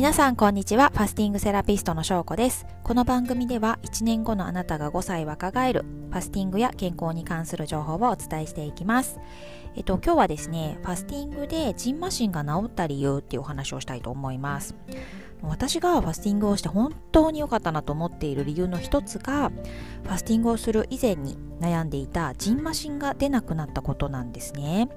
皆さんこんにちは。ファスティングセラピストの翔子です。この番組では1年後のあなたが5歳若返るファスティングや健康に関する情報をお伝えしていきます。えっと、今日はですね、ファスティングでジンマシンが治った理由っていうお話をしたいと思います。私がファスティングをして本当に良かったなと思っている理由の一つが、ファスティングをする以前に悩んでいたジンマシンが出なくなったことなんですね。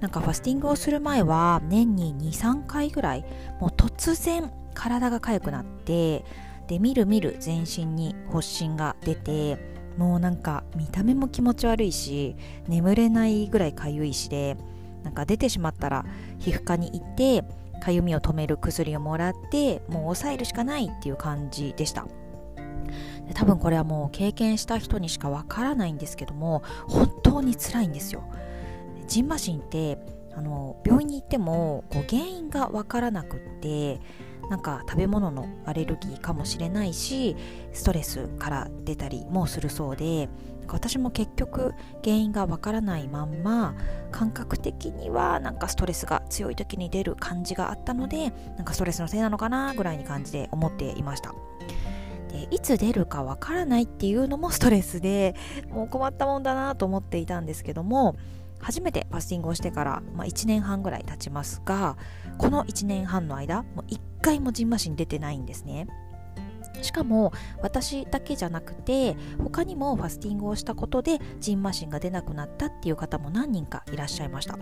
なんかファスティングをする前は年に23回ぐらいもう突然体が痒くなってでみるみる全身に発疹が出てもうなんか見た目も気持ち悪いし眠れないぐらい痒いしでなんか出てしまったら皮膚科に行って痒みを止める薬をもらってもう抑えるしかないっていう感じでした。多分これはもう経験した人にしかわからないんですけども本当に辛いんですよ。ジンマシンってあの病院に行ってもこう原因がわからなくってなんか食べ物のアレルギーかもしれないしストレスから出たりもするそうで私も結局原因がわからないまんま感覚的にはなんかストレスが強い時に出る感じがあったのでなんかストレスのせいなのかなぐらいに感じで思っていました。でいつ出るかわからないっていうのもストレスでもう困ったもんだなと思っていたんですけども初めてファスティングをしてから、まあ、1年半ぐらい経ちますがこの1年半の間もう1回もジンマシン出てないんですね。しかも私だけじゃなくて他にもファスティングをしたことでジンマシンが出なくなったっていう方も何人かいらっしゃいました。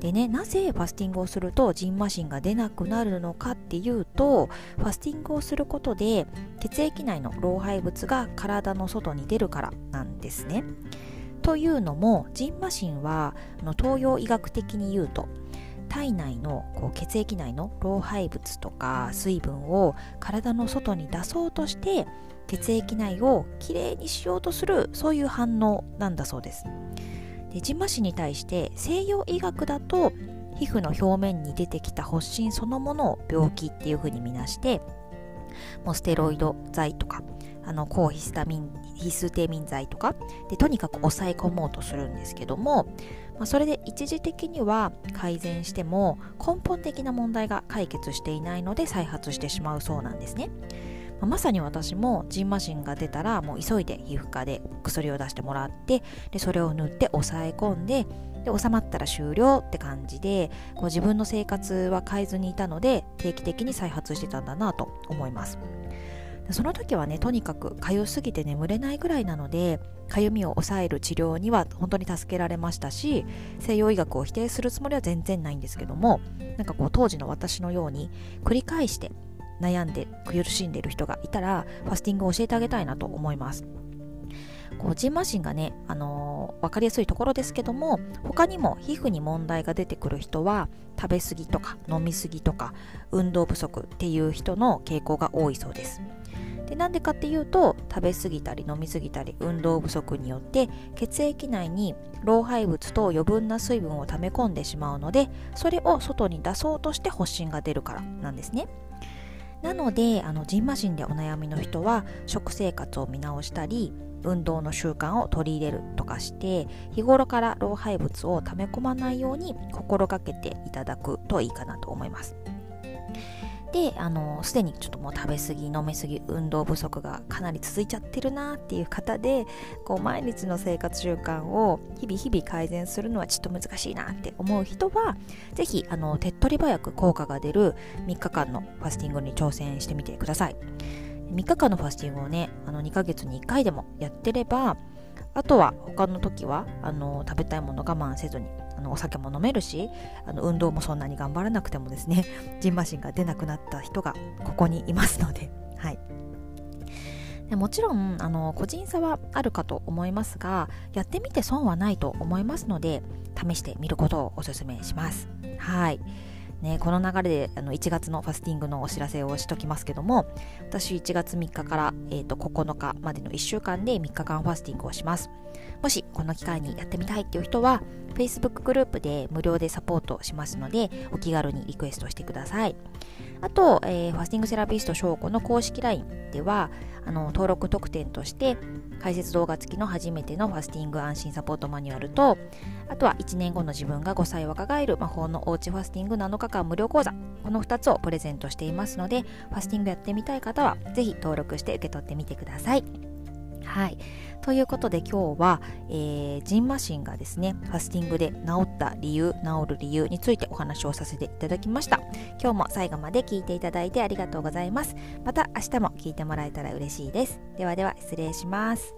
でねなぜファスティングをするとジンマシンが出なくなるのかっていうとファスティングをすることで血液内の老廃物が体の外に出るからなんですね。というのもジンマシンは東洋医学的に言うと体内のこう血液内の老廃物とか水分を体の外に出そうとして血液内をきれいにしようとするそういう反応なんだそうです。でジンマシンに対して西洋医学だと皮膚の表面に出てきた発疹そのものを病気っていうふうに見なしてもうステロイド剤とかあの抗ヒスタミンヒステミン剤とかでとにかく抑え込もうとするんですけども、まあ、それで一時的には改善しても根本的な問題が解決していないので再発してしまうそうなんですね。まあ、まさに私もジンマシンが出たらもう急いで皮膚科で薬を出してもらってでそれを塗って抑え込んでで収まったら終了って感じでこう自分の生活は変えずにいたので定期的に再発してたんだなと思います。その時はねとにかく痒すぎて眠れないぐらいなので痒みを抑える治療には本当に助けられましたし西洋医学を否定するつもりは全然ないんですけどもなんかこう当時の私のように繰り返して悩んで苦しんでいる人がいたらファスティングを教えてあげたいなと思います。こうジンマシンがね、あのー、分かりやすいところですけども他にも皮膚に問題が出てくる人は食べ過ぎとか飲み過ぎとか運動不足っていう人の傾向が多いそうです。でなんでかっていうと食べ過ぎたり飲み過ぎたり運動不足によって血液内に老廃物と余分な水分を溜め込んでしまうのでそれを外に出そうとして発疹が出るからなんですね。なのであのジンマシンでお悩みの人は食生活を見直したり運動の習慣を取り入れるとかして日頃から老廃物を溜め込まないように心がけていただくといいかなと思います。であのすでにちょっともう食べ過ぎ飲み過ぎ運動不足がかなり続いちゃってるなっていう方でこう毎日の生活習慣を日々日々改善するのはちょっと難しいなって思う人は是非手っ取り早く効果が出る3日間のファスティングに挑戦してみてください。3日間のファスティングをねあの2ヶ月に1回でもやってればあとは他の時はあの食べたいもの我慢せずにあのお酒も飲めるしあの運動もそんなに頑張らなくてもですね ジンマシンが出なくなった人がここにいますので、はい、でもちろんあの個人差はあるかと思いますがやってみて損はないと思いますので試してみることをお勧めします。はいね、この流れであの1月のファスティングのお知らせをしときますけども私1月3日から、えー、と9日までの1週間で3日間ファスティングをします。もしこの機会にやってみたいっていう人は Facebook グループで無料でサポートしますのでお気軽にリクエストしてください。あと、えー、ファスティングセラピスト翔子の公式 LINE ではあの登録特典として解説動画付きの初めてのファスティング安心サポートマニュアルとあとは1年後の自分が5歳若返る魔法のおうちファスティング7日間無料講座この2つをプレゼントしていますのでファスティングやってみたい方はぜひ登録して受け取ってみてください。はい。ということで今日は、えー、ジンマシンがですね、ファスティングで治った理由、治る理由についてお話をさせていただきました。今日も最後まで聞いていただいてありがとうございます。また明日も聞いてもらえたら嬉しいです。ではでは失礼します。